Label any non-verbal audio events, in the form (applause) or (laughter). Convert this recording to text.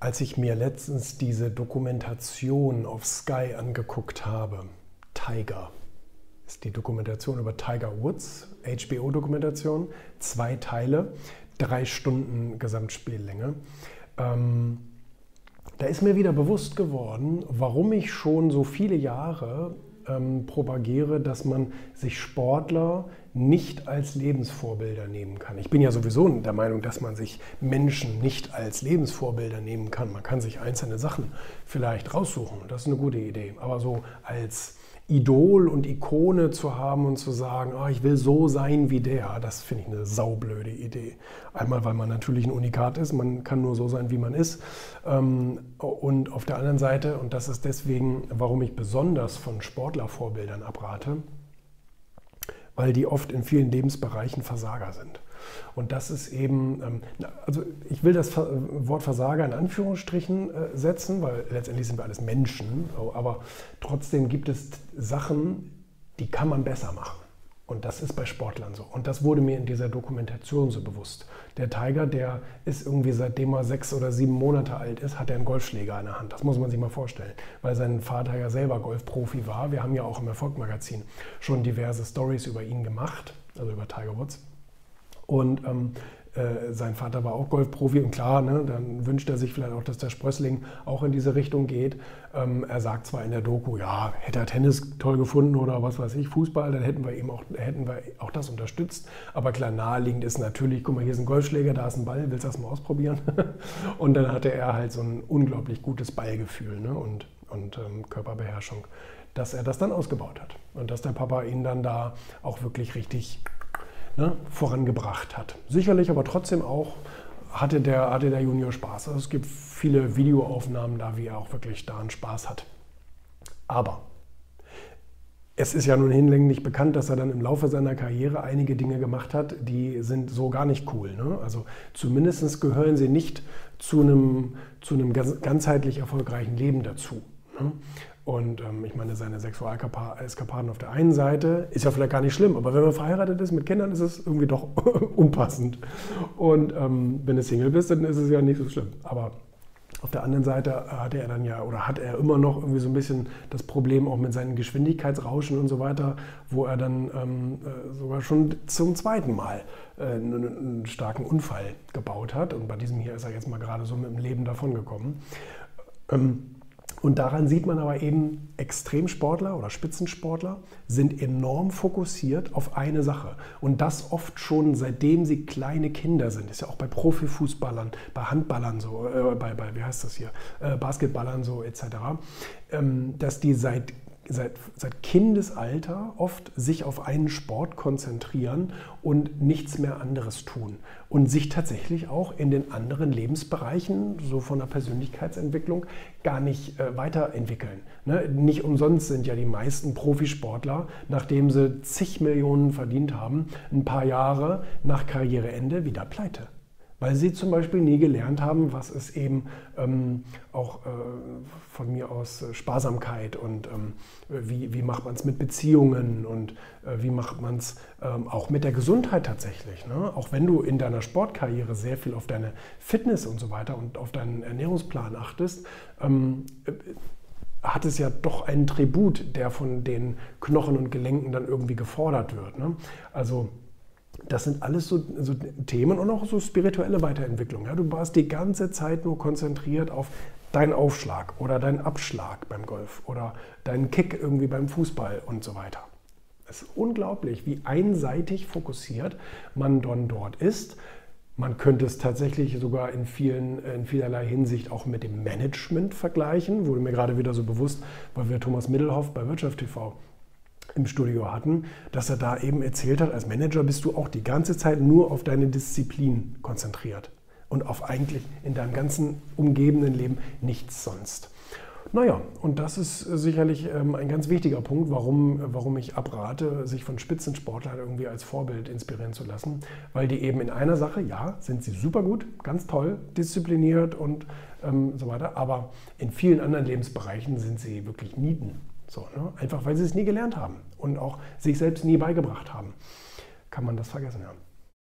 als ich mir letztens diese Dokumentation auf Sky angeguckt habe, Tiger, ist die Dokumentation über Tiger Woods, HBO-Dokumentation, zwei Teile, drei Stunden Gesamtspiellänge. Ähm, da ist mir wieder bewusst geworden, warum ich schon so viele Jahre ähm, propagiere, dass man sich Sportler nicht als Lebensvorbilder nehmen kann. Ich bin ja sowieso der Meinung, dass man sich Menschen nicht als Lebensvorbilder nehmen kann. Man kann sich einzelne Sachen vielleicht raussuchen. Das ist eine gute Idee. Aber so als Idol und Ikone zu haben und zu sagen, oh, ich will so sein wie der, das finde ich eine saublöde Idee. Einmal, weil man natürlich ein Unikat ist, man kann nur so sein, wie man ist. Ähm, und auf der anderen Seite, und das ist deswegen, warum ich besonders von Sportlervorbildern abrate, weil die oft in vielen Lebensbereichen Versager sind. Und das ist eben, ähm, also ich will das Wort Versager in Anführungsstrichen äh, setzen, weil letztendlich sind wir alles Menschen, aber trotzdem gibt es Sachen, die kann man besser machen. Und das ist bei Sportlern so. Und das wurde mir in dieser Dokumentation so bewusst. Der Tiger, der ist irgendwie seitdem er sechs oder sieben Monate alt ist, hat er einen Golfschläger in der Hand. Das muss man sich mal vorstellen, weil sein Vater ja selber Golfprofi war. Wir haben ja auch im Erfolgmagazin schon diverse Stories über ihn gemacht, also über Tiger Woods. Und ähm, äh, sein Vater war auch Golfprofi und klar, ne, dann wünscht er sich vielleicht auch, dass der Sprössling auch in diese Richtung geht. Ähm, er sagt zwar in der Doku, ja, hätte er Tennis toll gefunden oder was weiß ich, Fußball, dann hätten wir eben auch, hätten wir auch das unterstützt. Aber klar, naheliegend ist natürlich, guck mal, hier ist ein Golfschläger, da ist ein Ball, willst du das mal ausprobieren? (laughs) und dann hatte er halt so ein unglaublich gutes Ballgefühl ne, und, und ähm, Körperbeherrschung, dass er das dann ausgebaut hat. Und dass der Papa ihn dann da auch wirklich richtig ne, vorangebracht hat. Sicherlich aber trotzdem auch hatte der, hatte der Junior Spaß. Also es gibt viele Videoaufnahmen da, wie er auch wirklich da einen Spaß hat. Aber es ist ja nun hinlänglich bekannt, dass er dann im Laufe seiner Karriere einige Dinge gemacht hat, die sind so gar nicht cool. Ne? Also zumindest gehören sie nicht zu einem, zu einem ganzheitlich erfolgreichen Leben dazu. Ne? Und ähm, ich meine, seine Sexualeskapaden auf der einen Seite ist ja vielleicht gar nicht schlimm, aber wenn man verheiratet ist mit Kindern, ist es irgendwie doch (laughs) unpassend. Und ähm, wenn du Single bist, dann ist es ja nicht so schlimm. Aber auf der anderen Seite hatte er dann ja oder hat er immer noch irgendwie so ein bisschen das Problem auch mit seinen Geschwindigkeitsrauschen und so weiter, wo er dann ähm, äh, sogar schon zum zweiten Mal äh, einen, starken Unfall gebaut hat. Und bei diesem hier ist er jetzt mal gerade so mit dem Leben davongekommen. Ähm, und daran sieht man aber eben, Extremsportler oder Spitzensportler sind enorm fokussiert auf eine Sache. Und das oft schon seitdem sie kleine Kinder sind. Ist ja auch bei Profifußballern, bei Handballern so, äh, bei, bei, wie heißt das hier, äh, Basketballern so etc., ähm, dass die seit seit, seit Kindesalter oft sich auf einen Sport konzentrieren und nichts mehr anderes tun. Und sich tatsächlich auch in den anderen Lebensbereichen, so von der Persönlichkeitsentwicklung, gar nicht äh, weiterentwickeln. Ne? Nicht umsonst sind ja die meisten Profisportler, nachdem sie zig Millionen verdient haben, ein paar Jahre nach Karriereende wieder pleite weil sie zum Beispiel nie gelernt haben, was ist eben ähm, auch äh, von mir aus äh, Sparsamkeit und ähm, wie, wie macht man es mit Beziehungen und äh, wie macht man es ähm, auch mit der Gesundheit tatsächlich. Ne? Auch wenn du in deiner Sportkarriere sehr viel auf deine Fitness und so weiter und auf deinen Ernährungsplan achtest, ähm, äh, hat es ja doch einen Tribut, der von den Knochen und Gelenken dann irgendwie gefordert wird. Ne? Also das sind alles so, so, Themen und auch so spirituelle Weiterentwicklung. Ja? Du warst die ganze Zeit nur konzentriert auf deinen Aufschlag oder deinen Abschlag beim Golf oder deinen Kick irgendwie beim Fußball und so weiter. Es ist unglaublich, wie einseitig fokussiert man dann dort ist. Man könnte es tatsächlich sogar in, vielen, in vielerlei Hinsicht auch mit dem Management vergleichen. Wurde mir gerade wieder so bewusst, weil wir Thomas Middelhoff bei Wirtschaft TV im Studio hatten, dass er da eben erzählt hat, als Manager bist du auch die ganze Zeit nur auf deine Disziplin konzentriert und auf eigentlich in deinem ganzen umgebenden Leben nichts sonst. Naja, und das ist sicherlich ähm, ein ganz wichtiger Punkt, warum, warum ich abrate, sich von Spitzensportlern irgendwie als Vorbild inspirieren zu lassen, weil die eben in einer Sache, ja, sind sie super gut, ganz toll, diszipliniert und ähm, so weiter, aber in vielen anderen Lebensbereichen sind sie wirklich Nieten. So, ne? Einfach weil sie es nie gelernt haben und auch sich selbst nie beigebracht haben. Kann man das vergessen, ja.